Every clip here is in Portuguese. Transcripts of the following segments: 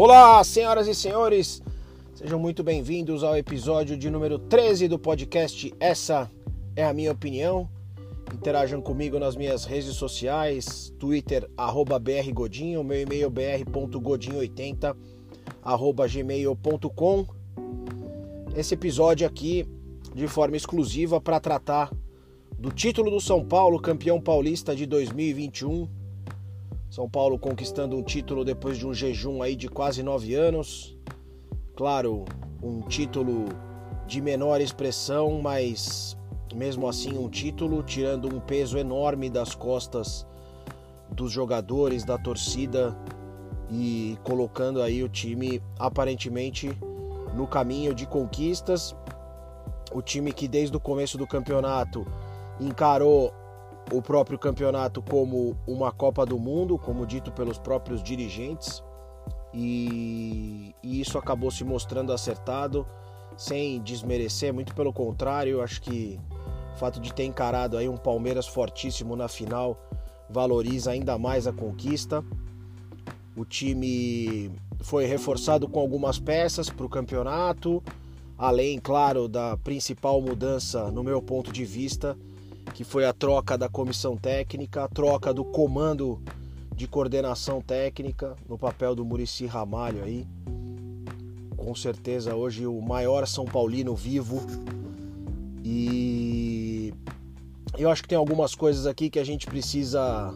Olá, senhoras e senhores, sejam muito bem-vindos ao episódio de número 13 do podcast Essa é a Minha Opinião. Interajam comigo nas minhas redes sociais, Twitter, arroba brgodinho, meu e-mail br.godinho80, arroba gmail.com. Esse episódio aqui, de forma exclusiva, para tratar do título do São Paulo, campeão paulista de 2021, são Paulo conquistando um título depois de um jejum aí de quase nove anos. Claro, um título de menor expressão, mas mesmo assim um título, tirando um peso enorme das costas dos jogadores, da torcida e colocando aí o time aparentemente no caminho de conquistas. O time que desde o começo do campeonato encarou o próprio campeonato como uma Copa do Mundo, como dito pelos próprios dirigentes, e, e, isso acabou se mostrando acertado, sem desmerecer, muito pelo contrário, acho que o fato de ter encarado aí um Palmeiras fortíssimo na final valoriza ainda mais a conquista. O time foi reforçado com algumas peças para o campeonato, além, claro, da principal mudança, no meu ponto de vista, que foi a troca da comissão técnica, a troca do comando de coordenação técnica no papel do Murici Ramalho aí. Com certeza hoje o maior São Paulino vivo. E eu acho que tem algumas coisas aqui que a gente precisa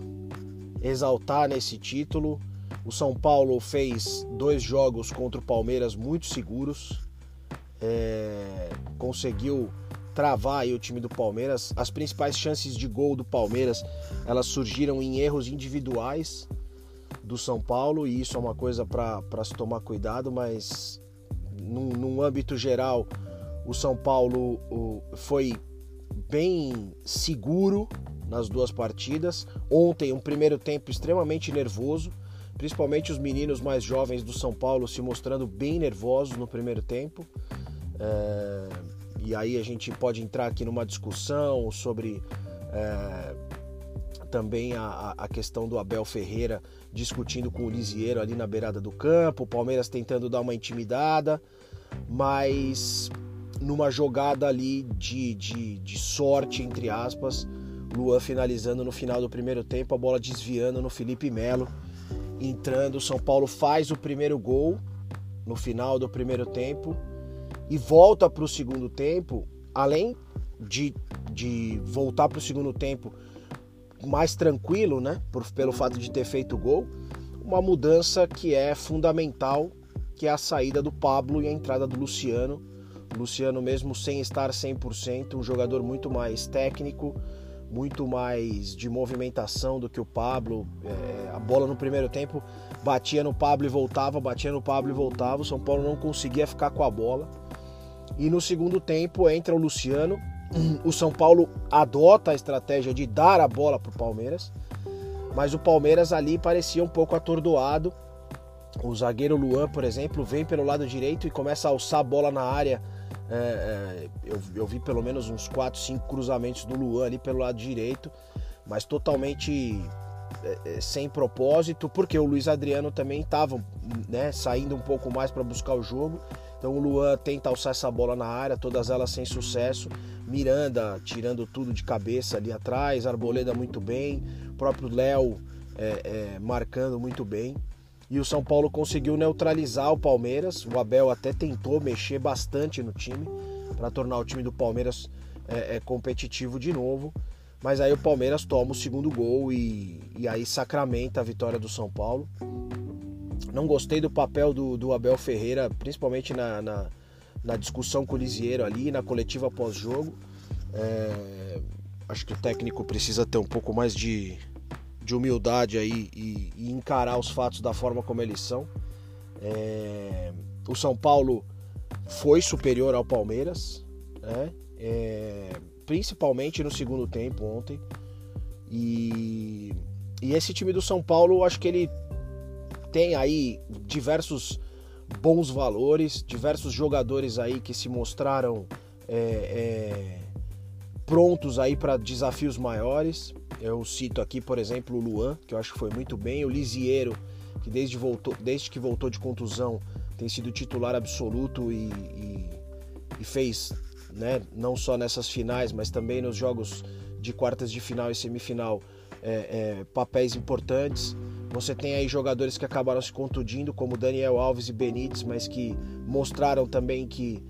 exaltar nesse título. O São Paulo fez dois jogos contra o Palmeiras muito seguros. É, conseguiu travar aí o time do Palmeiras. As principais chances de gol do Palmeiras, elas surgiram em erros individuais do São Paulo e isso é uma coisa para se tomar cuidado, mas num, num, âmbito geral, o São Paulo o, foi bem seguro nas duas partidas. Ontem, um primeiro tempo extremamente nervoso, principalmente os meninos mais jovens do São Paulo se mostrando bem nervosos no primeiro tempo. É e aí a gente pode entrar aqui numa discussão sobre é, também a, a, questão do Abel Ferreira discutindo com o Lisieiro ali na beirada do campo, o Palmeiras tentando dar uma intimidada, mas numa jogada ali de, de, de sorte, entre aspas, Luan finalizando no final do primeiro tempo, a bola desviando no Felipe Melo, entrando, São Paulo faz o primeiro gol no final do primeiro tempo e volta para o segundo tempo, além de, de voltar para o segundo tempo mais tranquilo, né, por, pelo fato de ter feito o gol, uma mudança que é fundamental, que é a saída do Pablo e a entrada do Luciano. Luciano mesmo sem estar 100%, um jogador muito mais técnico, muito mais de movimentação do que o Pablo. É, a bola no primeiro tempo batia no Pablo e voltava, batia no Pablo e voltava. O São Paulo não conseguia ficar com a bola. E no segundo tempo entra o Luciano. O São Paulo adota a estratégia de dar a bola para o Palmeiras, mas o Palmeiras ali parecia um pouco atordoado. O zagueiro Luan, por exemplo, vem pelo lado direito e começa a alçar a bola na área. É, é, eu, eu, vi pelo menos uns 4, 5 cruzamentos do Luan ali pelo lado direito, mas totalmente é, é sem propósito, porque o Luiz Adriano também estava né, saindo um pouco mais para buscar o jogo então o Luan tenta alçar essa bola na área, todas elas sem sucesso. Miranda tirando tudo de cabeça ali atrás, Arboleda muito bem, o próprio Léo é, é, marcando muito bem. E o São Paulo conseguiu neutralizar o Palmeiras. O Abel até tentou mexer bastante no time para tornar o time do Palmeiras é, é, competitivo de novo. Mas aí o Palmeiras toma o segundo gol e, e aí sacramenta a vitória do São Paulo. Não gostei do papel do, do Abel Ferreira, principalmente na, na, na, discussão com o Lisieiro ali, na coletiva pós-jogo. É, acho que o técnico precisa ter um pouco mais de, de humildade aí e, e encarar os fatos da forma como eles são. É, o São Paulo foi superior ao Palmeiras, né? É, principalmente no segundo tempo ontem. E, e esse time do São Paulo, acho que ele tem aí diversos bons valores, diversos jogadores aí que se mostraram é, é, prontos aí para desafios maiores. Eu cito aqui, por exemplo, o Luan, que eu acho que foi muito bem, o Lisieiro, que desde, voltou, desde que voltou de contusão tem sido titular absoluto e, e, e fez, né, não só nessas finais, mas também nos jogos de quartas de final e semifinal, é, é, papéis importantes. Você tem aí jogadores que acabaram se contundindo, como Daniel Alves e Benítez, mas que mostraram também que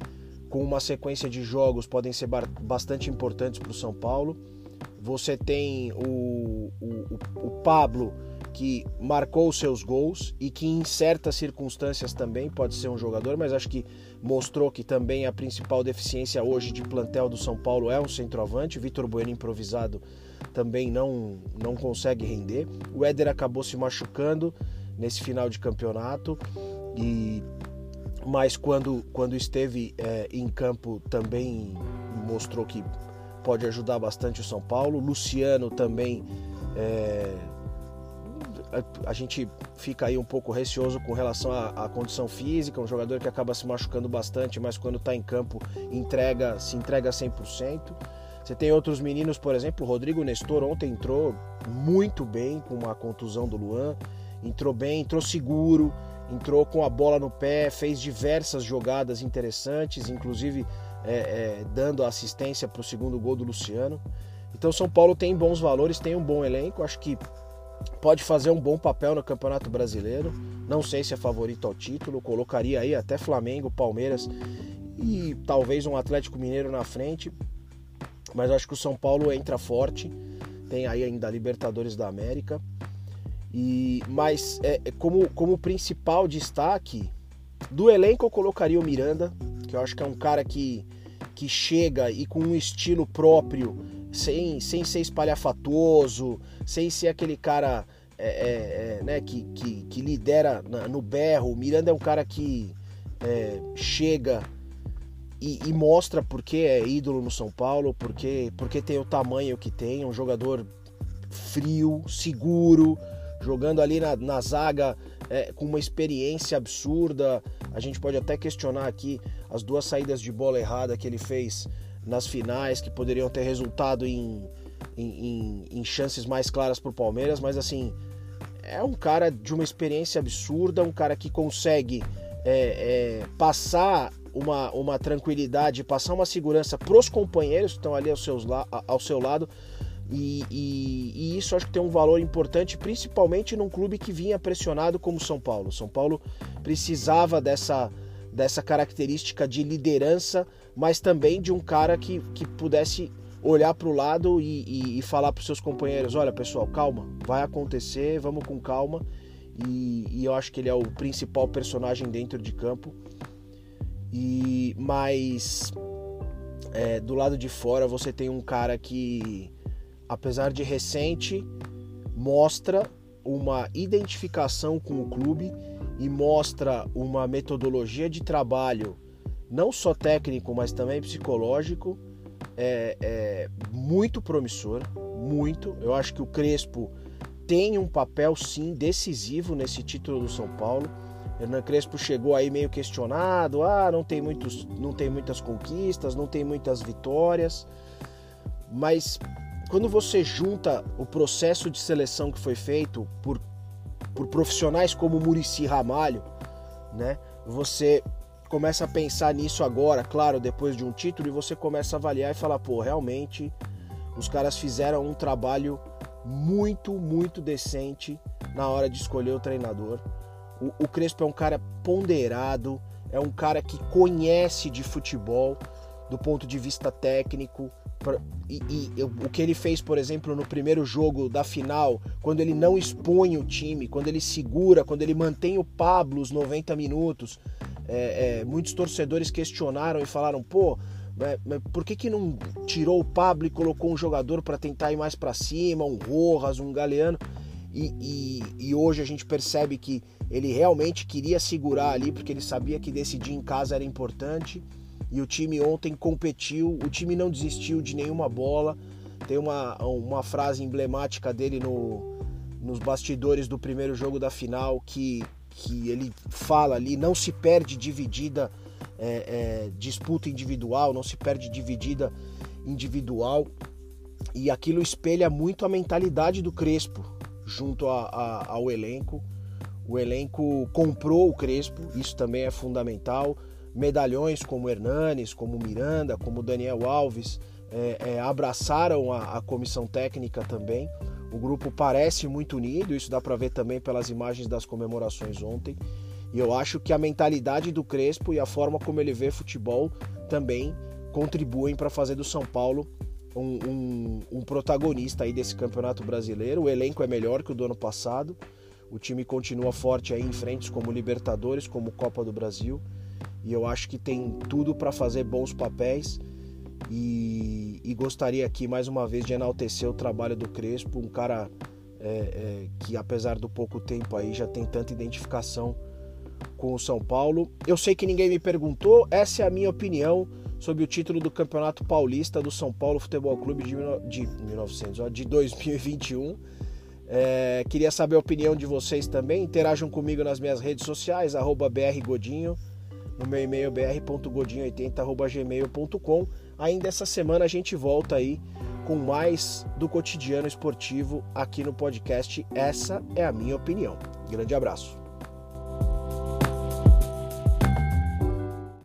com uma sequência de jogos podem ser bastante importantes para o São Paulo. Você tem o, o, o Pablo, que marcou seus gols e que em certas circunstâncias também pode ser um jogador, mas acho que mostrou que também a principal deficiência hoje de plantel do São Paulo é um centroavante. Vitor Bueno improvisado também não, não consegue render. O Éder acabou se machucando nesse final de campeonato e mas quando, quando esteve é, em campo também mostrou que pode ajudar bastante o São Paulo. Luciano também é, a, gente fica aí um pouco receoso com relação à, à, condição física, um jogador que acaba se machucando bastante, mas quando está em campo entrega, se entrega 100%. Você tem outros meninos, por exemplo, o Rodrigo Nestor ontem entrou muito bem com uma contusão do Luan, entrou bem, entrou seguro, entrou com a bola no pé, fez diversas jogadas interessantes, inclusive é, é, dando assistência para o segundo gol do Luciano. Então São Paulo tem bons valores, tem um bom elenco, acho que pode fazer um bom papel no Campeonato Brasileiro. Não sei se é favorito ao título, colocaria aí até Flamengo, Palmeiras e talvez um Atlético Mineiro na frente. Mas acho que o São Paulo entra forte. Tem aí ainda a Libertadores da América. E mas é, é, como como principal destaque do elenco eu colocaria o Miranda, que eu acho que é um cara que que chega e com um estilo próprio, sem, sem ser espalhafatoso, sem ser aquele cara é, é, é, né, que, que, que, lidera no berro. O Miranda é um cara que é, chega e, e, mostra porque é ídolo no São Paulo, porque, porque tem o tamanho que tem, um jogador frio, seguro, jogando ali na, na zaga é, com uma experiência absurda. A gente pode até questionar aqui as duas saídas de bola errada que ele fez nas finais, que poderiam ter resultado em, em, em, em chances mais claras para o Palmeiras, mas assim, é um cara de uma experiência absurda, um cara que consegue é, é, passar uma, uma tranquilidade, passar uma segurança para os companheiros que estão ali ao, seus, ao seu lado e, e, e, isso acho que tem um valor importante, principalmente num clube que vinha pressionado como São Paulo. São Paulo precisava dessa, dessa característica de liderança, mas também de um cara que, que pudesse olhar para o lado e, e, e falar para os seus companheiros: olha pessoal, calma, vai acontecer, vamos com calma. E, e, eu acho que ele é o principal personagem dentro de campo. E mas é, do lado de fora você tem um cara que apesar de recente, mostra uma identificação com o clube e mostra uma metodologia de trabalho, não só técnico, mas também psicológico, é, é muito promissor, muito. Eu acho que o Crespo tem um papel sim decisivo nesse título do São Paulo. Hernan Crespo chegou aí meio questionado, ah, não tem muitos, não tem muitas conquistas, não tem muitas vitórias, mas quando você junta o processo de seleção que foi feito por, por profissionais como Murici Ramalho, né? Você começa a pensar nisso agora, claro, depois de um título, e você começa a avaliar e falar, pô, realmente os caras fizeram um trabalho muito, muito decente na hora de escolher o treinador. O, o Crespo é um cara ponderado, é um cara que conhece de futebol do ponto de vista técnico, e, e, o que ele fez, por exemplo, no primeiro jogo da final, quando ele não expõe o time, quando ele segura, quando ele mantém o Pablo os 90 minutos, é, é, muitos torcedores questionaram e falaram: pô, por que, que não tirou o Pablo e colocou um jogador para tentar ir mais para cima, um Rojas, um Galeano? E, e, e, hoje a gente percebe que ele realmente queria segurar ali, porque ele sabia que decidir em casa era importante e o time ontem competiu, o time não desistiu de nenhuma bola. Tem uma, uma frase emblemática dele no, nos bastidores do primeiro jogo da final que, que ele fala ali: não se perde dividida é, é, disputa individual, não se perde dividida individual. E aquilo espelha muito a mentalidade do Crespo junto a, a, ao elenco. O elenco comprou o Crespo, isso também é fundamental. Medalhões como Hernanes, como Miranda, como Daniel Alves é, é, abraçaram a, a comissão técnica também. O grupo parece muito unido, isso dá para ver também pelas imagens das comemorações ontem. E eu acho que a mentalidade do Crespo e a forma como ele vê futebol também contribuem para fazer do São Paulo um, um, um, protagonista aí desse campeonato brasileiro. O elenco é melhor que o do ano passado. O time continua forte aí em frentes como Libertadores, como Copa do Brasil. E eu acho que tem tudo para fazer bons papéis. E, e, gostaria aqui mais uma vez de enaltecer o trabalho do Crespo, um cara é, é, que apesar do pouco tempo aí já tem tanta identificação com o São Paulo. Eu sei que ninguém me perguntou, essa é a minha opinião sobre o título do Campeonato Paulista do São Paulo Futebol Clube de, de 1900, ó, de 2021. É, queria saber a opinião de vocês também. Interajam comigo nas minhas redes sociais, brgodinho, no meu e-mail br.godinho80.gmail.com. Ainda essa semana a gente volta aí com mais do cotidiano esportivo aqui no podcast. Essa é a minha opinião. Grande abraço.